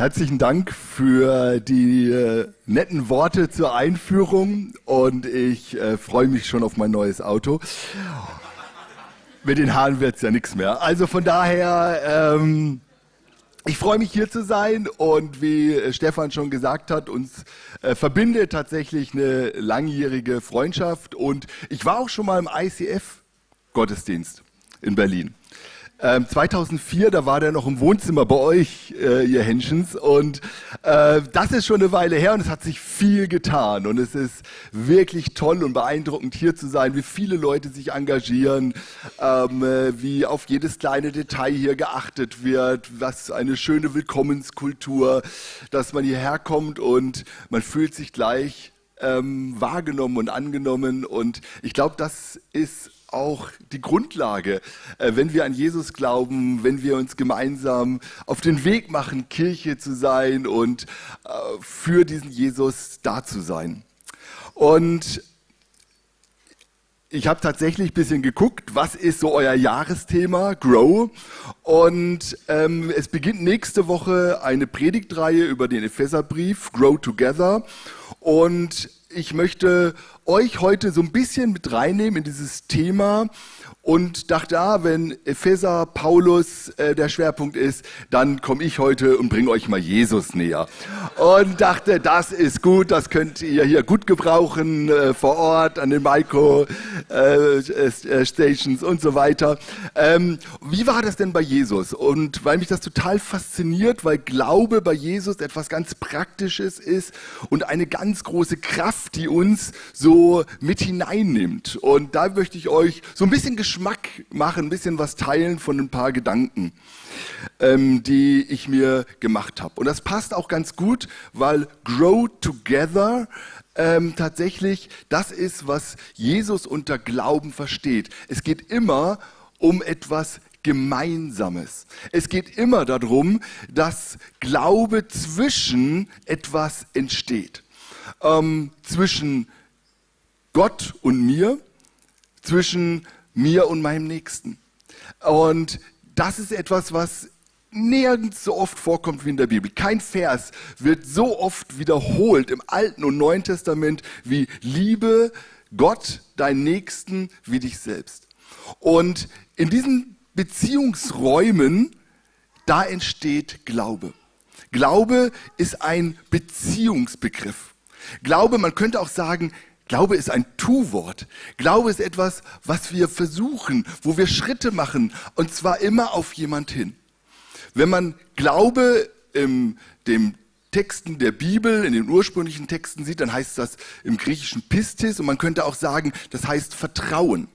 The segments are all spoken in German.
Herzlichen Dank für die äh, netten Worte zur Einführung und ich äh, freue mich schon auf mein neues Auto. Mit den Haaren wird es ja nichts mehr. Also von daher, ähm, ich freue mich hier zu sein und wie äh, Stefan schon gesagt hat, uns äh, verbindet tatsächlich eine langjährige Freundschaft und ich war auch schon mal im ICF Gottesdienst in Berlin. Ähm, 2004, da war der noch im Wohnzimmer bei euch, äh, ihr Henschens. Und äh, das ist schon eine Weile her und es hat sich viel getan. Und es ist wirklich toll und beeindruckend hier zu sein, wie viele Leute sich engagieren, ähm, äh, wie auf jedes kleine Detail hier geachtet wird, was eine schöne Willkommenskultur, dass man hierher kommt und man fühlt sich gleich ähm, wahrgenommen und angenommen. Und ich glaube, das ist auch die Grundlage, äh, wenn wir an Jesus glauben, wenn wir uns gemeinsam auf den Weg machen, Kirche zu sein und äh, für diesen Jesus da zu sein. Und ich habe tatsächlich ein bisschen geguckt, was ist so euer Jahresthema, Grow. Und ähm, es beginnt nächste Woche eine Predigtreihe über den Epheserbrief, Grow Together. Und ich möchte euch heute so ein bisschen mit reinnehmen in dieses Thema und dachte, ah, wenn Epheser, Paulus äh, der Schwerpunkt ist, dann komme ich heute und bringe euch mal Jesus näher. Und dachte, das ist gut, das könnt ihr hier gut gebrauchen äh, vor Ort an den Maiko äh, äh, und so weiter. Ähm, wie war das denn bei Jesus? Und weil mich das total fasziniert, weil Glaube bei Jesus etwas ganz Praktisches ist und eine ganz große Kraft, die uns so mit hineinnimmt. Und da möchte ich euch so ein bisschen Geschmack machen, ein bisschen was teilen von ein paar Gedanken, ähm, die ich mir gemacht habe. Und das passt auch ganz gut, weil Grow Together ähm, tatsächlich das ist, was Jesus unter Glauben versteht. Es geht immer um etwas Gemeinsames. Es geht immer darum, dass Glaube zwischen etwas entsteht. Ähm, zwischen Gott und mir, zwischen mir und meinem Nächsten. Und das ist etwas, was nirgends so oft vorkommt wie in der Bibel. Kein Vers wird so oft wiederholt im Alten und Neuen Testament wie Liebe Gott, deinen Nächsten wie dich selbst. Und in diesen Beziehungsräumen, da entsteht Glaube. Glaube ist ein Beziehungsbegriff. Glaube, man könnte auch sagen, Glaube ist ein Tu-Wort. Glaube ist etwas, was wir versuchen, wo wir Schritte machen, und zwar immer auf jemand hin. Wenn man Glaube in dem Texten der Bibel, in den ursprünglichen Texten sieht, dann heißt das im griechischen Pistis und man könnte auch sagen, das heißt Vertrauen.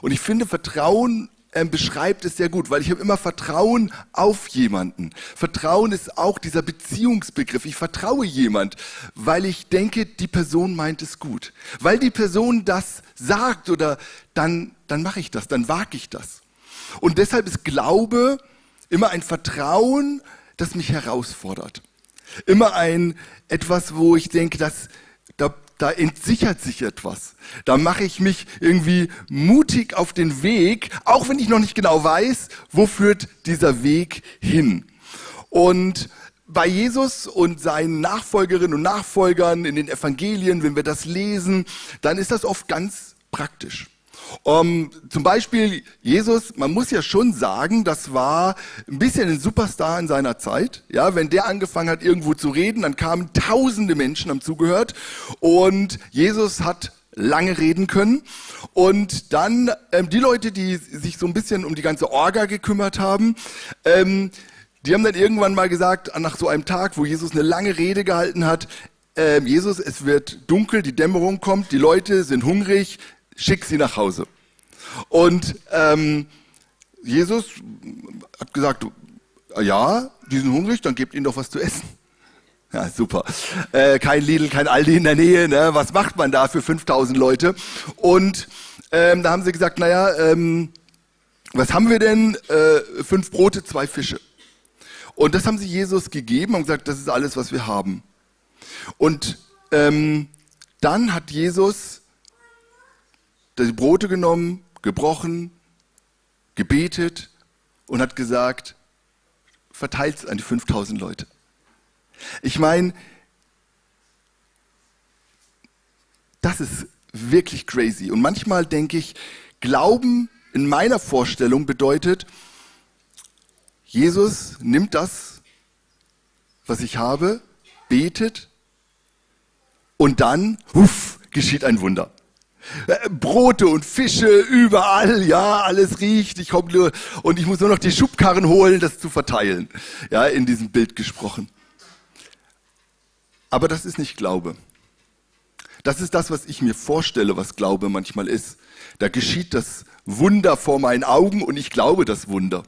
Und ich finde, Vertrauen ähm, beschreibt es sehr gut, weil ich habe immer Vertrauen auf jemanden. Vertrauen ist auch dieser Beziehungsbegriff. Ich vertraue jemand, weil ich denke, die Person meint es gut. Weil die Person das sagt oder dann, dann mache ich das, dann wage ich das. Und deshalb ist Glaube immer ein Vertrauen, das mich herausfordert. Immer ein etwas, wo ich denke, dass da entsichert sich etwas. Da mache ich mich irgendwie mutig auf den Weg, auch wenn ich noch nicht genau weiß, wo führt dieser Weg hin. Und bei Jesus und seinen Nachfolgerinnen und Nachfolgern in den Evangelien, wenn wir das lesen, dann ist das oft ganz praktisch. Um, zum Beispiel Jesus, man muss ja schon sagen, das war ein bisschen ein Superstar in seiner Zeit. Ja, wenn der angefangen hat, irgendwo zu reden, dann kamen tausende Menschen, haben zugehört. Und Jesus hat lange reden können. Und dann ähm, die Leute, die sich so ein bisschen um die ganze Orga gekümmert haben, ähm, die haben dann irgendwann mal gesagt, nach so einem Tag, wo Jesus eine lange Rede gehalten hat, äh, Jesus, es wird dunkel, die Dämmerung kommt, die Leute sind hungrig, schick sie nach Hause. Und ähm, Jesus hat gesagt, ja, die sind hungrig, dann gebt ihnen doch was zu essen. Ja, super. Äh, kein Lidl, kein Aldi in der Nähe. Ne? Was macht man da für 5000 Leute? Und ähm, da haben sie gesagt, naja, ähm, was haben wir denn? Äh, fünf Brote, zwei Fische. Und das haben sie Jesus gegeben und gesagt, das ist alles, was wir haben. Und ähm, dann hat Jesus die Brote genommen, gebrochen, gebetet und hat gesagt, verteilt es an die 5000 Leute. Ich meine, das ist wirklich crazy. Und manchmal denke ich, Glauben in meiner Vorstellung bedeutet, Jesus nimmt das, was ich habe, betet und dann, huff, geschieht ein Wunder. Äh, Brote und Fische überall, ja, alles riecht. Ich komme nur und ich muss nur noch die Schubkarren holen, das zu verteilen. Ja, in diesem Bild gesprochen. Aber das ist nicht Glaube. Das ist das, was ich mir vorstelle, was Glaube manchmal ist. Da geschieht das Wunder vor meinen Augen und ich glaube das Wunder.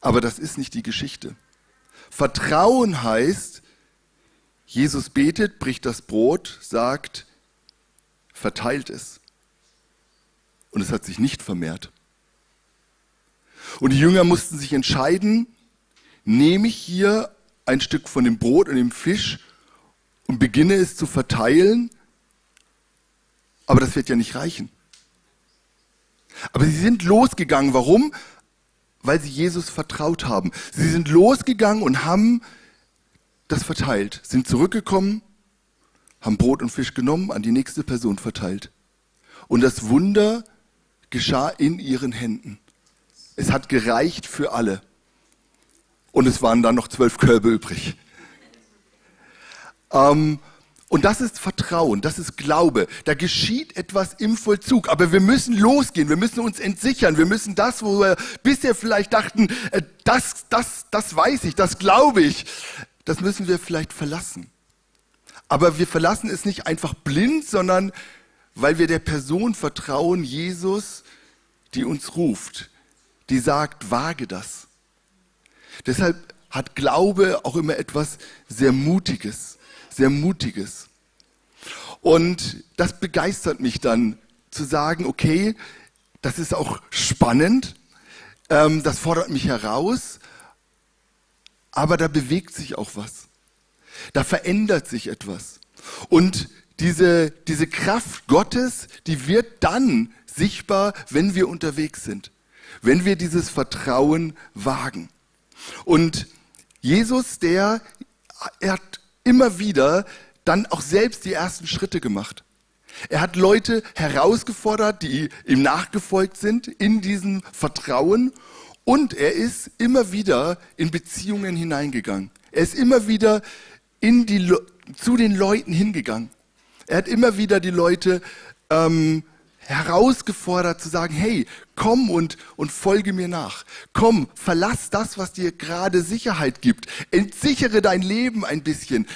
Aber das ist nicht die Geschichte. Vertrauen heißt, Jesus betet, bricht das Brot, sagt, verteilt es. Und es hat sich nicht vermehrt. Und die Jünger mussten sich entscheiden, nehme ich hier ein Stück von dem Brot und dem Fisch und beginne es zu verteilen, aber das wird ja nicht reichen. Aber sie sind losgegangen. Warum? Weil sie Jesus vertraut haben. Sie sind losgegangen und haben das verteilt, sind zurückgekommen haben Brot und Fisch genommen, an die nächste Person verteilt. Und das Wunder geschah in ihren Händen. Es hat gereicht für alle. Und es waren dann noch zwölf Körbe übrig. Ähm, und das ist Vertrauen, das ist Glaube. Da geschieht etwas im Vollzug. Aber wir müssen losgehen, wir müssen uns entsichern, wir müssen das, wo wir bisher vielleicht dachten, äh, das, das, das weiß ich, das glaube ich, das müssen wir vielleicht verlassen. Aber wir verlassen es nicht einfach blind, sondern weil wir der Person vertrauen, Jesus, die uns ruft, die sagt, wage das. Deshalb hat Glaube auch immer etwas sehr Mutiges, sehr Mutiges. Und das begeistert mich dann zu sagen, okay, das ist auch spannend, ähm, das fordert mich heraus, aber da bewegt sich auch was. Da verändert sich etwas. Und diese, diese Kraft Gottes, die wird dann sichtbar, wenn wir unterwegs sind, wenn wir dieses Vertrauen wagen. Und Jesus, der, er hat immer wieder dann auch selbst die ersten Schritte gemacht. Er hat Leute herausgefordert, die ihm nachgefolgt sind in diesem Vertrauen und er ist immer wieder in Beziehungen hineingegangen. Er ist immer wieder in die, zu den Leuten hingegangen. Er hat immer wieder die Leute ähm, herausgefordert zu sagen, hey, komm und, und folge mir nach. Komm, verlass das, was dir gerade Sicherheit gibt. Entsichere dein Leben ein bisschen,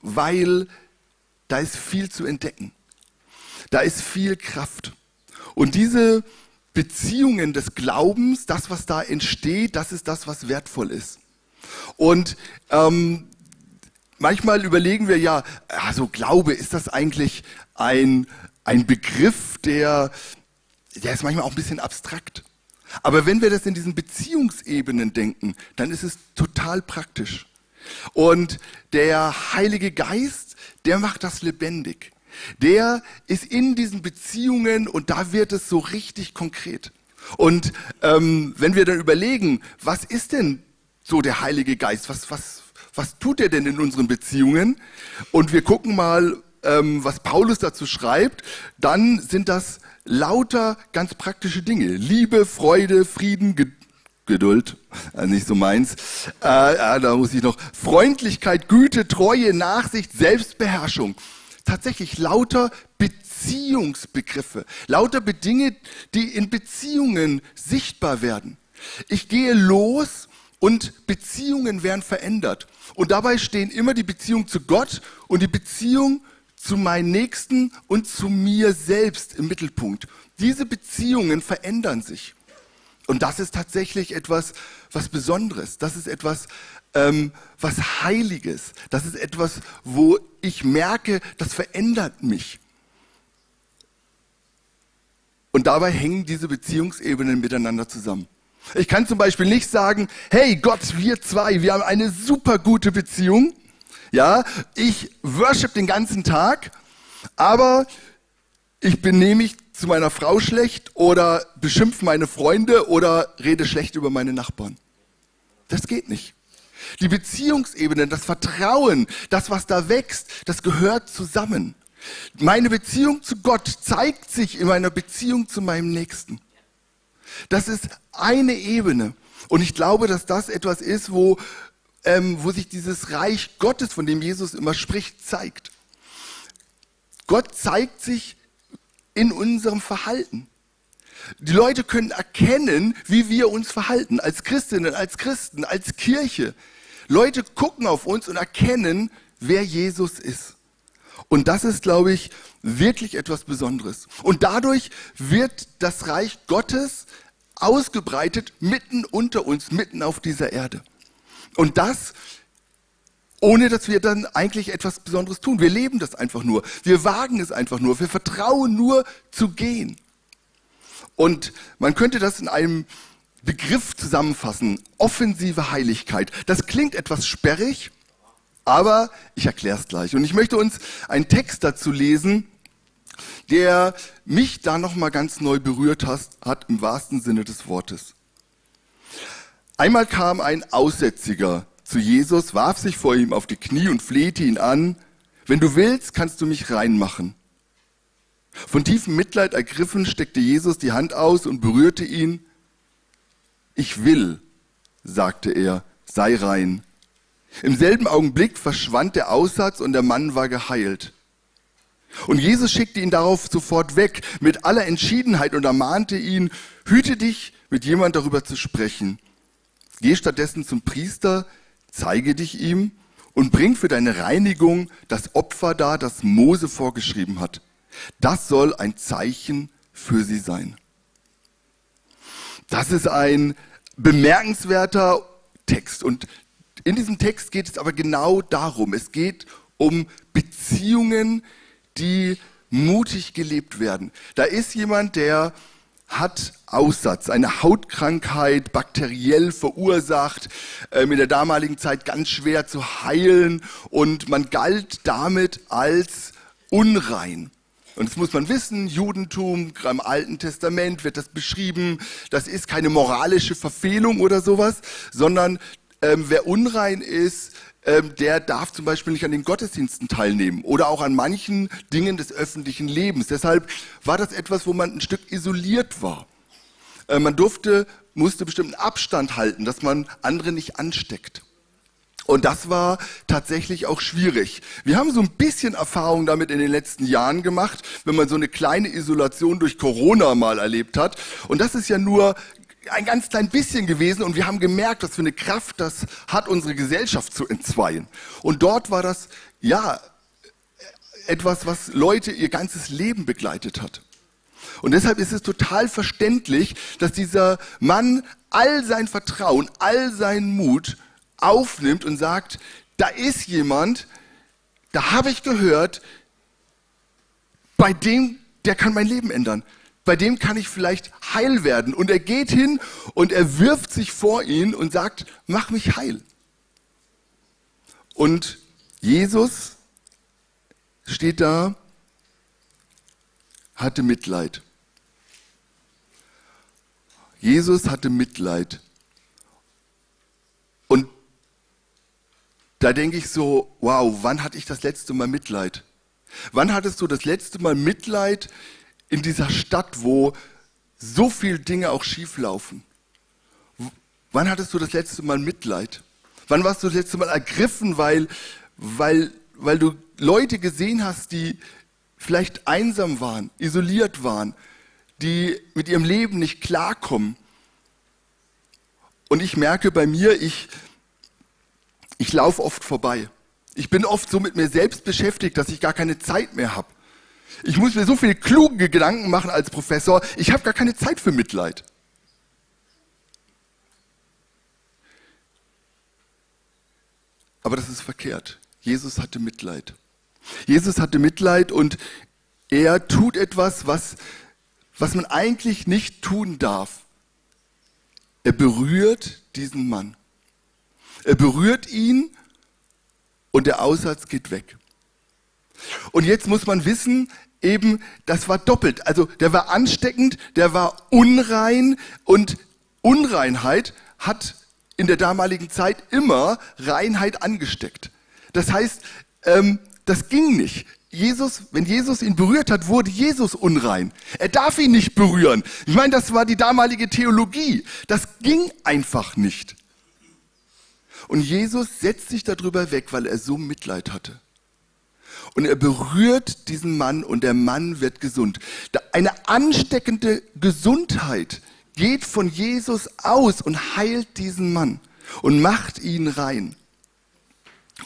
weil da ist viel zu entdecken. Da ist viel Kraft. Und diese Beziehungen des Glaubens, das, was da entsteht, das ist das, was wertvoll ist. Und ähm, manchmal überlegen wir ja, also Glaube, ist das eigentlich ein, ein Begriff, der, der ist manchmal auch ein bisschen abstrakt. Aber wenn wir das in diesen Beziehungsebenen denken, dann ist es total praktisch. Und der Heilige Geist, der macht das lebendig. Der ist in diesen Beziehungen und da wird es so richtig konkret. Und ähm, wenn wir dann überlegen, was ist denn so der Heilige Geist? Was, was, was tut er denn in unseren Beziehungen? Und wir gucken mal, ähm, was Paulus dazu schreibt. Dann sind das lauter ganz praktische Dinge. Liebe, Freude, Frieden, Ge Geduld, äh, nicht so meins. Äh, äh, da muss ich noch. Freundlichkeit, Güte, Treue, Nachsicht, Selbstbeherrschung. Tatsächlich lauter Beziehungsbegriffe, lauter Dinge, die in Beziehungen sichtbar werden. Ich gehe los und Beziehungen werden verändert. Und dabei stehen immer die Beziehung zu Gott und die Beziehung zu meinen Nächsten und zu mir selbst im Mittelpunkt. Diese Beziehungen verändern sich. Und das ist tatsächlich etwas, was Besonderes. Das ist etwas, ähm, was Heiliges. Das ist etwas, wo ich merke, das verändert mich. Und dabei hängen diese Beziehungsebenen miteinander zusammen. Ich kann zum Beispiel nicht sagen, hey Gott, wir zwei, wir haben eine super gute Beziehung. Ja, ich worship den ganzen Tag, aber ich benehme mich zu meiner Frau schlecht oder beschimpfe meine Freunde oder rede schlecht über meine Nachbarn. Das geht nicht. Die Beziehungsebene, das Vertrauen, das, was da wächst, das gehört zusammen. Meine Beziehung zu Gott zeigt sich in meiner Beziehung zu meinem Nächsten. Das ist eine Ebene. Und ich glaube, dass das etwas ist, wo, ähm, wo sich dieses Reich Gottes, von dem Jesus immer spricht, zeigt. Gott zeigt sich in unserem Verhalten. Die Leute können erkennen, wie wir uns verhalten, als Christinnen, als Christen, als Kirche. Leute gucken auf uns und erkennen, wer Jesus ist. Und das ist, glaube ich, wirklich etwas Besonderes. Und dadurch wird das Reich Gottes ausgebreitet mitten unter uns, mitten auf dieser Erde. Und das ohne dass wir dann eigentlich etwas Besonderes tun. Wir leben das einfach nur. Wir wagen es einfach nur. Wir vertrauen nur zu gehen. Und man könnte das in einem Begriff zusammenfassen. Offensive Heiligkeit. Das klingt etwas sperrig, aber ich erkläre es gleich. Und ich möchte uns einen Text dazu lesen, der mich da nochmal ganz neu berührt hat, im wahrsten Sinne des Wortes. Einmal kam ein Aussätziger zu Jesus, warf sich vor ihm auf die Knie und flehte ihn an, wenn du willst, kannst du mich reinmachen. Von tiefem Mitleid ergriffen, steckte Jesus die Hand aus und berührte ihn. Ich will, sagte er, sei rein. Im selben Augenblick verschwand der Aussatz und der Mann war geheilt. Und Jesus schickte ihn darauf sofort weg mit aller Entschiedenheit und ermahnte ihn, hüte dich, mit jemand darüber zu sprechen. Geh stattdessen zum Priester, zeige dich ihm und bring für deine Reinigung das Opfer dar, das Mose vorgeschrieben hat. Das soll ein Zeichen für sie sein. Das ist ein bemerkenswerter Text. Und in diesem Text geht es aber genau darum. Es geht um Beziehungen, die mutig gelebt werden. Da ist jemand, der hat Aussatz, eine Hautkrankheit, bakteriell verursacht, ähm, in der damaligen Zeit ganz schwer zu heilen und man galt damit als unrein. Und das muss man wissen, Judentum, im Alten Testament wird das beschrieben, das ist keine moralische Verfehlung oder sowas, sondern ähm, wer unrein ist, ähm, der darf zum Beispiel nicht an den Gottesdiensten teilnehmen oder auch an manchen Dingen des öffentlichen Lebens. Deshalb war das etwas, wo man ein Stück isoliert war. Äh, man durfte, musste bestimmten Abstand halten, dass man andere nicht ansteckt. Und das war tatsächlich auch schwierig. Wir haben so ein bisschen Erfahrung damit in den letzten Jahren gemacht, wenn man so eine kleine Isolation durch Corona mal erlebt hat. Und das ist ja nur ein ganz klein bisschen gewesen und wir haben gemerkt, was für eine Kraft das hat, unsere Gesellschaft zu entzweien. Und dort war das, ja, etwas, was Leute ihr ganzes Leben begleitet hat. Und deshalb ist es total verständlich, dass dieser Mann all sein Vertrauen, all seinen Mut aufnimmt und sagt, da ist jemand, da habe ich gehört, bei dem, der kann mein Leben ändern bei dem kann ich vielleicht heil werden. Und er geht hin und er wirft sich vor ihn und sagt, mach mich heil. Und Jesus steht da, hatte Mitleid. Jesus hatte Mitleid. Und da denke ich so, wow, wann hatte ich das letzte Mal Mitleid? Wann hattest du das letzte Mal Mitleid in dieser Stadt, wo so viele Dinge auch schief laufen? Wann hattest du das letzte Mal Mitleid? Wann warst du das letzte Mal ergriffen, weil, weil, weil du Leute gesehen hast, die vielleicht einsam waren, isoliert waren, die mit ihrem Leben nicht klarkommen? Und ich merke bei mir, ich, ich laufe oft vorbei. Ich bin oft so mit mir selbst beschäftigt, dass ich gar keine Zeit mehr habe. Ich muss mir so viele kluge Gedanken machen als Professor. Ich habe gar keine Zeit für Mitleid. Aber das ist verkehrt. Jesus hatte Mitleid. Jesus hatte Mitleid und er tut etwas, was, was man eigentlich nicht tun darf. Er berührt diesen Mann. Er berührt ihn und der Aussatz geht weg. Und jetzt muss man wissen, eben, das war doppelt. Also der war ansteckend, der war unrein und Unreinheit hat in der damaligen Zeit immer Reinheit angesteckt. Das heißt, ähm, das ging nicht. Jesus, wenn Jesus ihn berührt hat, wurde Jesus unrein. Er darf ihn nicht berühren. Ich meine, das war die damalige Theologie. Das ging einfach nicht. Und Jesus setzt sich darüber weg, weil er so Mitleid hatte. Und er berührt diesen Mann und der Mann wird gesund. Eine ansteckende Gesundheit geht von Jesus aus und heilt diesen Mann und macht ihn rein.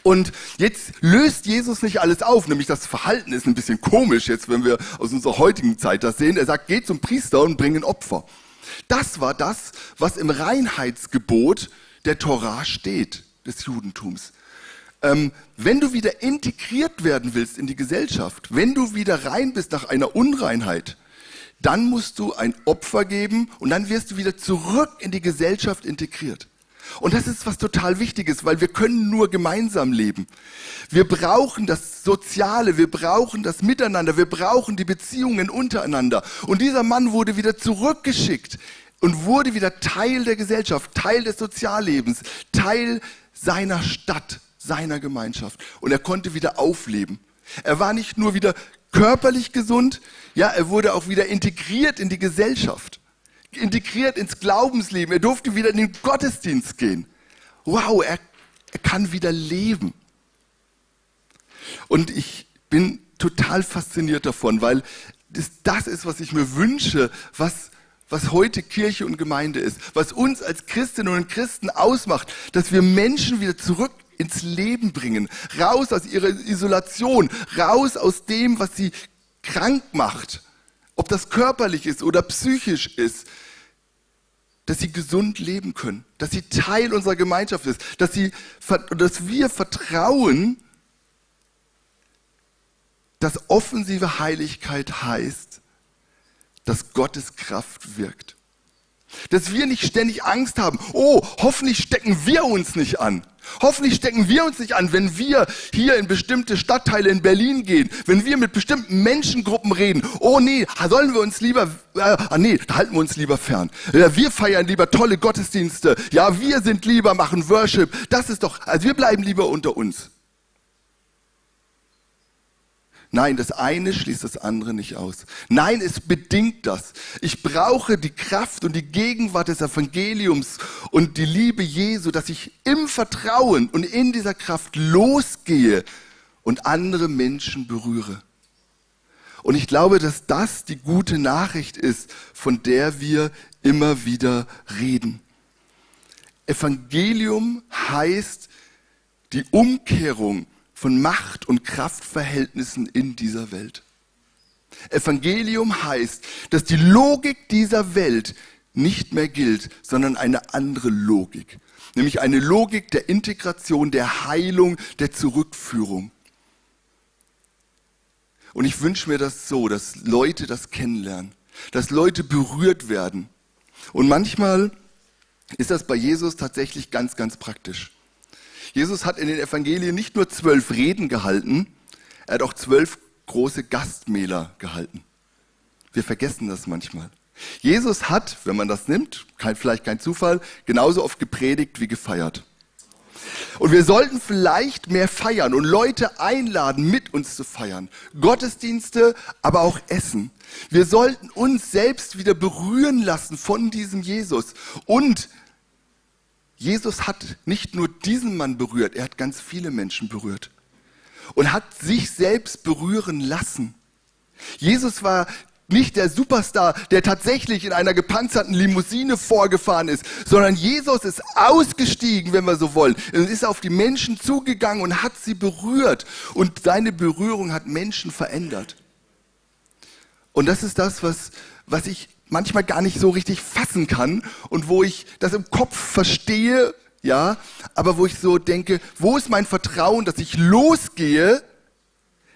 Und jetzt löst Jesus nicht alles auf, nämlich das Verhalten ist ein bisschen komisch jetzt, wenn wir aus unserer heutigen Zeit das sehen. Er sagt, geht zum Priester und bring ein Opfer. Das war das, was im Reinheitsgebot der Torah steht, des Judentums. Ähm, wenn du wieder integriert werden willst in die Gesellschaft, wenn du wieder rein bist nach einer Unreinheit, dann musst du ein Opfer geben und dann wirst du wieder zurück in die Gesellschaft integriert. Und das ist was total Wichtiges, weil wir können nur gemeinsam leben. Wir brauchen das Soziale, wir brauchen das Miteinander, wir brauchen die Beziehungen untereinander. Und dieser Mann wurde wieder zurückgeschickt und wurde wieder Teil der Gesellschaft, Teil des Soziallebens, Teil seiner Stadt, seiner Gemeinschaft. Und er konnte wieder aufleben. Er war nicht nur wieder körperlich gesund, ja, er wurde auch wieder integriert in die Gesellschaft integriert ins Glaubensleben. Er durfte wieder in den Gottesdienst gehen. Wow, er, er kann wieder leben. Und ich bin total fasziniert davon, weil das, das ist, was ich mir wünsche, was, was heute Kirche und Gemeinde ist, was uns als Christinnen und Christen ausmacht, dass wir Menschen wieder zurück ins Leben bringen, raus aus ihrer Isolation, raus aus dem, was sie krank macht. Ob das körperlich ist oder psychisch ist, dass sie gesund leben können, dass sie Teil unserer Gemeinschaft ist, dass, sie, dass wir vertrauen, dass offensive Heiligkeit heißt, dass Gottes Kraft wirkt. Dass wir nicht ständig Angst haben, oh, hoffentlich stecken wir uns nicht an. Hoffentlich stecken wir uns nicht an, wenn wir hier in bestimmte Stadtteile in Berlin gehen, wenn wir mit bestimmten Menschengruppen reden. Oh nee, sollen wir uns lieber, äh, ah nee, halten wir uns lieber fern. Wir feiern lieber tolle Gottesdienste. Ja, wir sind lieber, machen Worship. Das ist doch, also wir bleiben lieber unter uns. Nein, das eine schließt das andere nicht aus. Nein, es bedingt das. Ich brauche die Kraft und die Gegenwart des Evangeliums und die Liebe Jesu, dass ich im Vertrauen und in dieser Kraft losgehe und andere Menschen berühre. Und ich glaube, dass das die gute Nachricht ist, von der wir immer wieder reden. Evangelium heißt die Umkehrung von Macht- und Kraftverhältnissen in dieser Welt. Evangelium heißt, dass die Logik dieser Welt nicht mehr gilt, sondern eine andere Logik. Nämlich eine Logik der Integration, der Heilung, der Zurückführung. Und ich wünsche mir das so, dass Leute das kennenlernen, dass Leute berührt werden. Und manchmal ist das bei Jesus tatsächlich ganz, ganz praktisch. Jesus hat in den Evangelien nicht nur zwölf Reden gehalten, er hat auch zwölf große Gastmähler gehalten. Wir vergessen das manchmal. Jesus hat, wenn man das nimmt, kein, vielleicht kein Zufall, genauso oft gepredigt wie gefeiert. Und wir sollten vielleicht mehr feiern und Leute einladen, mit uns zu feiern. Gottesdienste, aber auch Essen. Wir sollten uns selbst wieder berühren lassen von diesem Jesus und Jesus hat nicht nur diesen Mann berührt, er hat ganz viele Menschen berührt und hat sich selbst berühren lassen. Jesus war nicht der Superstar, der tatsächlich in einer gepanzerten Limousine vorgefahren ist, sondern Jesus ist ausgestiegen, wenn wir so wollen, und ist auf die Menschen zugegangen und hat sie berührt. Und seine Berührung hat Menschen verändert. Und das ist das, was, was ich manchmal gar nicht so richtig fassen kann und wo ich das im Kopf verstehe, ja, aber wo ich so denke, wo ist mein Vertrauen, dass ich losgehe,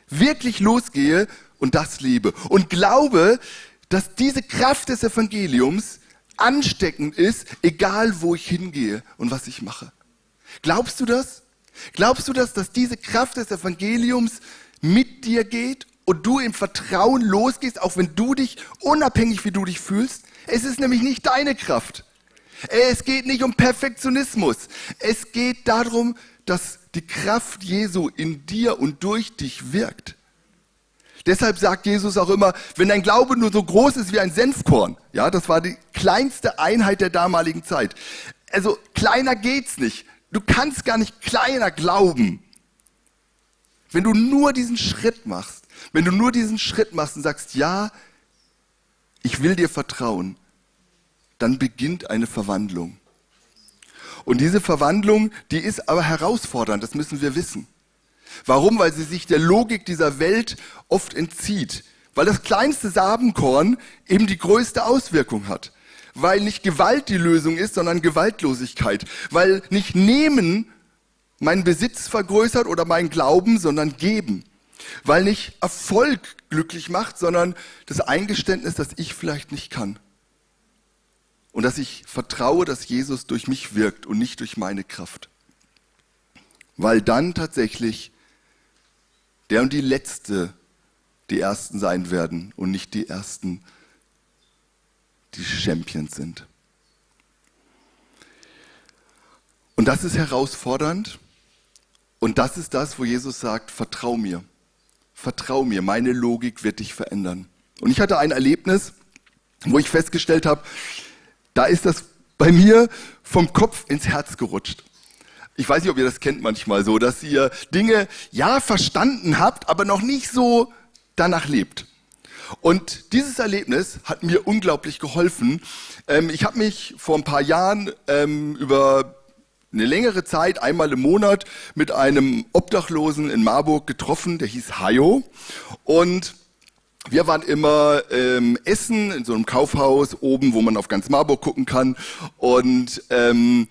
wirklich losgehe und das liebe und glaube, dass diese Kraft des Evangeliums ansteckend ist, egal wo ich hingehe und was ich mache. Glaubst du das? Glaubst du das, dass diese Kraft des Evangeliums mit dir geht und du im Vertrauen losgehst, auch wenn du dich, unabhängig wie du dich fühlst. Es ist nämlich nicht deine Kraft. Es geht nicht um Perfektionismus. Es geht darum, dass die Kraft Jesu in dir und durch dich wirkt. Deshalb sagt Jesus auch immer, wenn dein Glaube nur so groß ist wie ein Senfkorn, ja, das war die kleinste Einheit der damaligen Zeit. Also kleiner geht's nicht. Du kannst gar nicht kleiner glauben. Wenn du nur diesen Schritt machst, wenn du nur diesen Schritt machst und sagst, ja, ich will dir vertrauen, dann beginnt eine Verwandlung. Und diese Verwandlung, die ist aber herausfordernd, das müssen wir wissen. Warum? Weil sie sich der Logik dieser Welt oft entzieht. Weil das kleinste Sabenkorn eben die größte Auswirkung hat. Weil nicht Gewalt die Lösung ist, sondern Gewaltlosigkeit. Weil nicht Nehmen meinen Besitz vergrößert oder meinen Glauben, sondern Geben. Weil nicht Erfolg glücklich macht, sondern das Eingeständnis, dass ich vielleicht nicht kann. Und dass ich vertraue, dass Jesus durch mich wirkt und nicht durch meine Kraft. Weil dann tatsächlich der und die Letzte die Ersten sein werden und nicht die Ersten, die Champions sind. Und das ist herausfordernd. Und das ist das, wo Jesus sagt, vertrau mir. Vertrau mir, meine Logik wird dich verändern. Und ich hatte ein Erlebnis, wo ich festgestellt habe, da ist das bei mir vom Kopf ins Herz gerutscht. Ich weiß nicht, ob ihr das kennt manchmal so, dass ihr Dinge ja verstanden habt, aber noch nicht so danach lebt. Und dieses Erlebnis hat mir unglaublich geholfen. Ähm, ich habe mich vor ein paar Jahren ähm, über eine längere Zeit, einmal im Monat, mit einem Obdachlosen in Marburg getroffen, der hieß Hayo. Und wir waren immer ähm, essen in so einem Kaufhaus oben, wo man auf ganz Marburg gucken kann. Und ähm,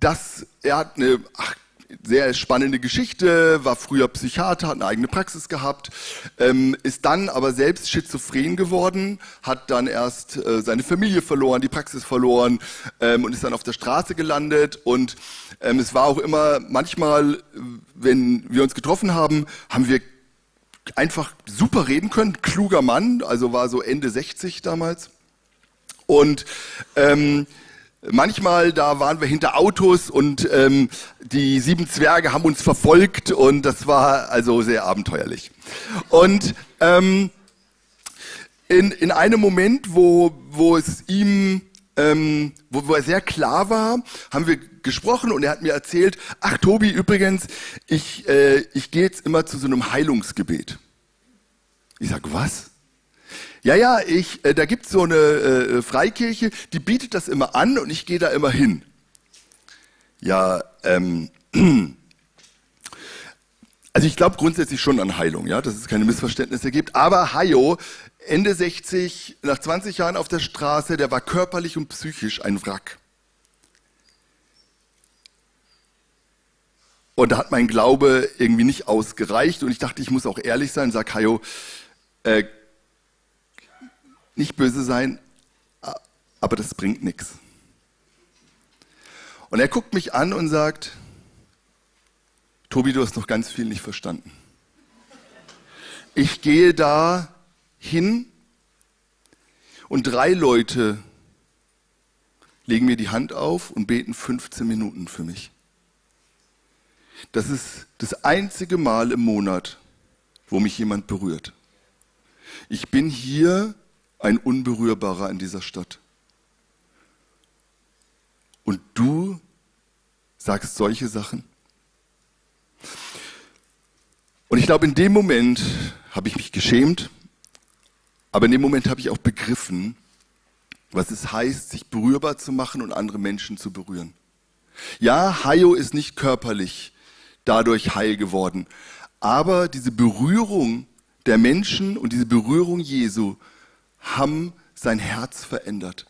das, er hat eine ach, sehr spannende Geschichte, war früher Psychiater, hat eine eigene Praxis gehabt, ähm, ist dann aber selbst schizophren geworden, hat dann erst äh, seine Familie verloren, die Praxis verloren ähm, und ist dann auf der Straße gelandet. Und ähm, es war auch immer, manchmal, wenn wir uns getroffen haben, haben wir einfach super reden können, kluger Mann, also war so Ende 60 damals. Und ähm, manchmal, da waren wir hinter Autos und ähm, die sieben Zwerge haben uns verfolgt und das war also sehr abenteuerlich. Und ähm, in, in einem Moment, wo, wo es ihm, ähm, wo, wo er sehr klar war, haben wir gesprochen und er hat mir erzählt, ach Tobi, übrigens, ich, äh, ich gehe jetzt immer zu so einem Heilungsgebet. Ich sag, was? Ja, ja, ich, äh, da gibt's so eine äh, Freikirche, die bietet das immer an und ich gehe da immer hin. Ja, ähm, also ich glaube grundsätzlich schon an Heilung, ja, dass es keine Missverständnisse gibt. Aber Hayo, Ende 60, nach 20 Jahren auf der Straße, der war körperlich und psychisch ein Wrack. Und da hat mein Glaube irgendwie nicht ausgereicht und ich dachte, ich muss auch ehrlich sein, sag Hayo, äh, nicht böse sein, aber das bringt nichts. Und er guckt mich an und sagt, Tobi, du hast noch ganz viel nicht verstanden. Ich gehe da hin und drei Leute legen mir die Hand auf und beten 15 Minuten für mich. Das ist das einzige Mal im Monat, wo mich jemand berührt. Ich bin hier ein Unberührbarer in dieser Stadt. Und du sagst solche Sachen? Und ich glaube, in dem Moment habe ich mich geschämt, aber in dem Moment habe ich auch begriffen, was es heißt, sich berührbar zu machen und andere Menschen zu berühren. Ja, Hayo ist nicht körperlich dadurch heil geworden, aber diese Berührung der Menschen und diese Berührung Jesu haben sein Herz verändert.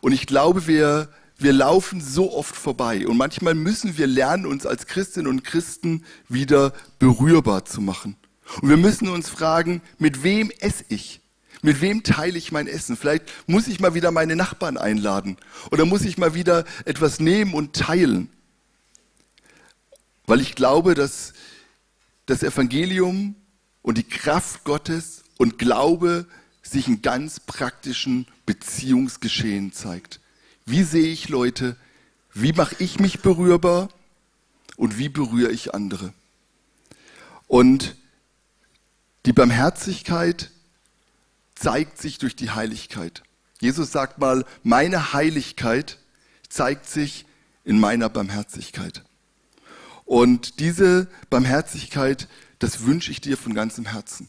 Und ich glaube, wir, wir laufen so oft vorbei. Und manchmal müssen wir lernen, uns als Christinnen und Christen wieder berührbar zu machen. Und wir müssen uns fragen, mit wem esse ich? Mit wem teile ich mein Essen? Vielleicht muss ich mal wieder meine Nachbarn einladen. Oder muss ich mal wieder etwas nehmen und teilen? Weil ich glaube, dass das Evangelium und die Kraft Gottes und Glaube sich in ganz praktischen Beziehungsgeschehen zeigt. Wie sehe ich Leute? Wie mache ich mich berührbar? Und wie berühre ich andere? Und die Barmherzigkeit zeigt sich durch die Heiligkeit. Jesus sagt mal, meine Heiligkeit zeigt sich in meiner Barmherzigkeit. Und diese Barmherzigkeit, das wünsche ich dir von ganzem Herzen.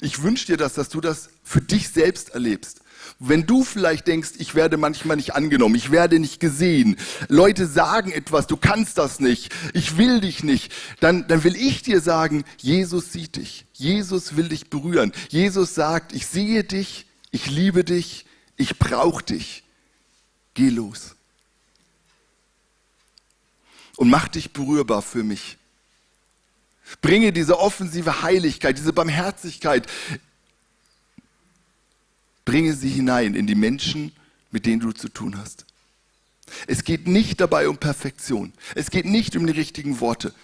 Ich wünsche dir das, dass du das für dich selbst erlebst. Wenn du vielleicht denkst, ich werde manchmal nicht angenommen, ich werde nicht gesehen, Leute sagen etwas, du kannst das nicht, ich will dich nicht, dann, dann will ich dir sagen, Jesus sieht dich, Jesus will dich berühren. Jesus sagt, ich sehe dich, ich liebe dich, ich brauche dich. Geh los. Und mach dich berührbar für mich. Bringe diese offensive Heiligkeit, diese Barmherzigkeit, bringe sie hinein in die Menschen, mit denen du zu tun hast. Es geht nicht dabei um Perfektion. Es geht nicht um die richtigen Worte.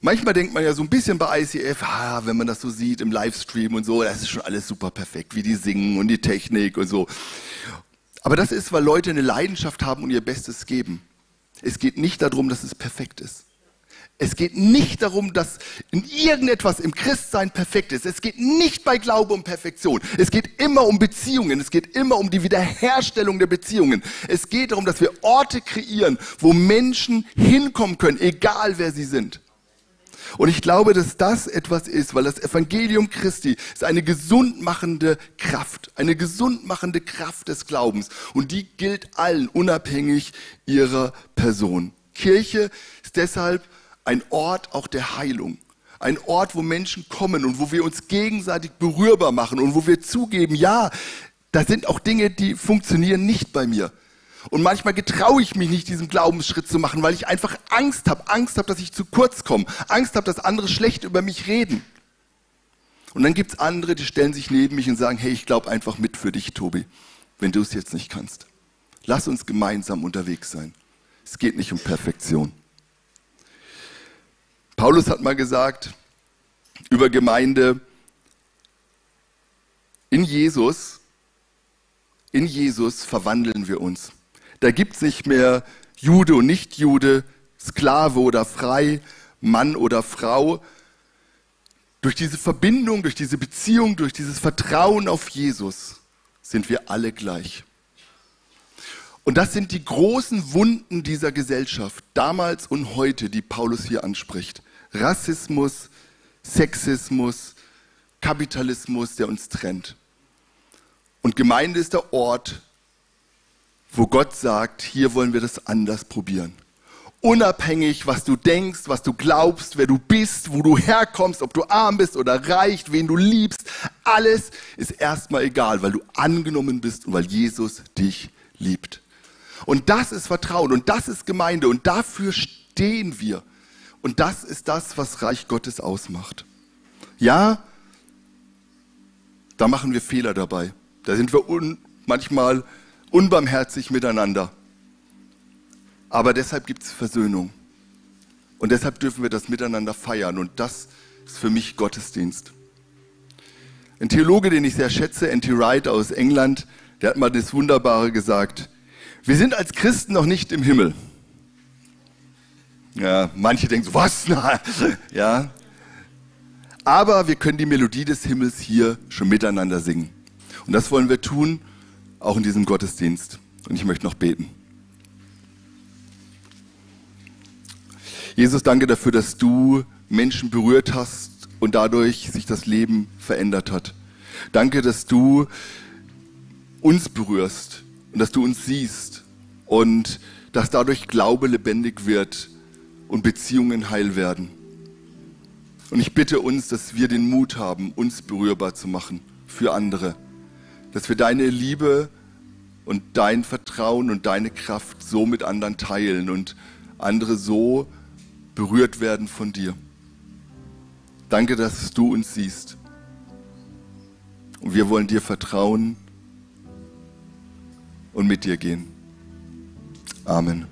Manchmal denkt man ja so ein bisschen bei ICF, ah, wenn man das so sieht im Livestream und so, das ist schon alles super perfekt, wie die singen und die Technik und so. Aber das ist, weil Leute eine Leidenschaft haben und ihr Bestes geben. Es geht nicht darum, dass es perfekt ist. Es geht nicht darum, dass in irgendetwas im Christsein perfekt ist. Es geht nicht bei Glaube um Perfektion. Es geht immer um Beziehungen. Es geht immer um die Wiederherstellung der Beziehungen. Es geht darum, dass wir Orte kreieren, wo Menschen hinkommen können, egal wer sie sind. Und ich glaube, dass das etwas ist, weil das Evangelium Christi ist eine gesundmachende Kraft, eine gesundmachende Kraft des Glaubens. Und die gilt allen, unabhängig ihrer Person. Kirche ist deshalb ein Ort auch der Heilung. Ein Ort, wo Menschen kommen und wo wir uns gegenseitig berührbar machen und wo wir zugeben, ja, da sind auch Dinge, die funktionieren nicht bei mir. Und manchmal getraue ich mich nicht, diesen Glaubensschritt zu machen, weil ich einfach Angst habe. Angst habe, dass ich zu kurz komme. Angst habe, dass andere schlecht über mich reden. Und dann gibt es andere, die stellen sich neben mich und sagen, hey, ich glaube einfach mit für dich, Tobi, wenn du es jetzt nicht kannst. Lass uns gemeinsam unterwegs sein. Es geht nicht um Perfektion. Paulus hat mal gesagt über Gemeinde, in Jesus, in Jesus verwandeln wir uns. Da gibt es nicht mehr Jude und Nicht-Jude, Sklave oder frei, Mann oder Frau. Durch diese Verbindung, durch diese Beziehung, durch dieses Vertrauen auf Jesus sind wir alle gleich. Und das sind die großen Wunden dieser Gesellschaft, damals und heute, die Paulus hier anspricht. Rassismus, Sexismus, Kapitalismus, der uns trennt. Und Gemeinde ist der Ort, wo Gott sagt, hier wollen wir das anders probieren. Unabhängig, was du denkst, was du glaubst, wer du bist, wo du herkommst, ob du arm bist oder reich, wen du liebst, alles ist erstmal egal, weil du angenommen bist und weil Jesus dich liebt. Und das ist Vertrauen und das ist Gemeinde und dafür stehen wir. Und das ist das, was Reich Gottes ausmacht. Ja, da machen wir Fehler dabei. Da sind wir un manchmal unbarmherzig miteinander. Aber deshalb gibt es Versöhnung. Und deshalb dürfen wir das miteinander feiern. Und das ist für mich Gottesdienst. Ein Theologe, den ich sehr schätze, N.T. Wright aus England, der hat mal das Wunderbare gesagt. Wir sind als Christen noch nicht im Himmel. Ja, manche denken so, was? ja. Aber wir können die Melodie des Himmels hier schon miteinander singen. Und das wollen wir tun, auch in diesem Gottesdienst. Und ich möchte noch beten. Jesus, danke dafür, dass du Menschen berührt hast und dadurch sich das Leben verändert hat. Danke, dass du uns berührst und dass du uns siehst und dass dadurch Glaube lebendig wird und Beziehungen heil werden. Und ich bitte uns, dass wir den Mut haben, uns berührbar zu machen für andere. Dass wir deine Liebe und dein Vertrauen und deine Kraft so mit anderen teilen und andere so berührt werden von dir. Danke, dass du uns siehst. Und wir wollen dir vertrauen und mit dir gehen. Amen.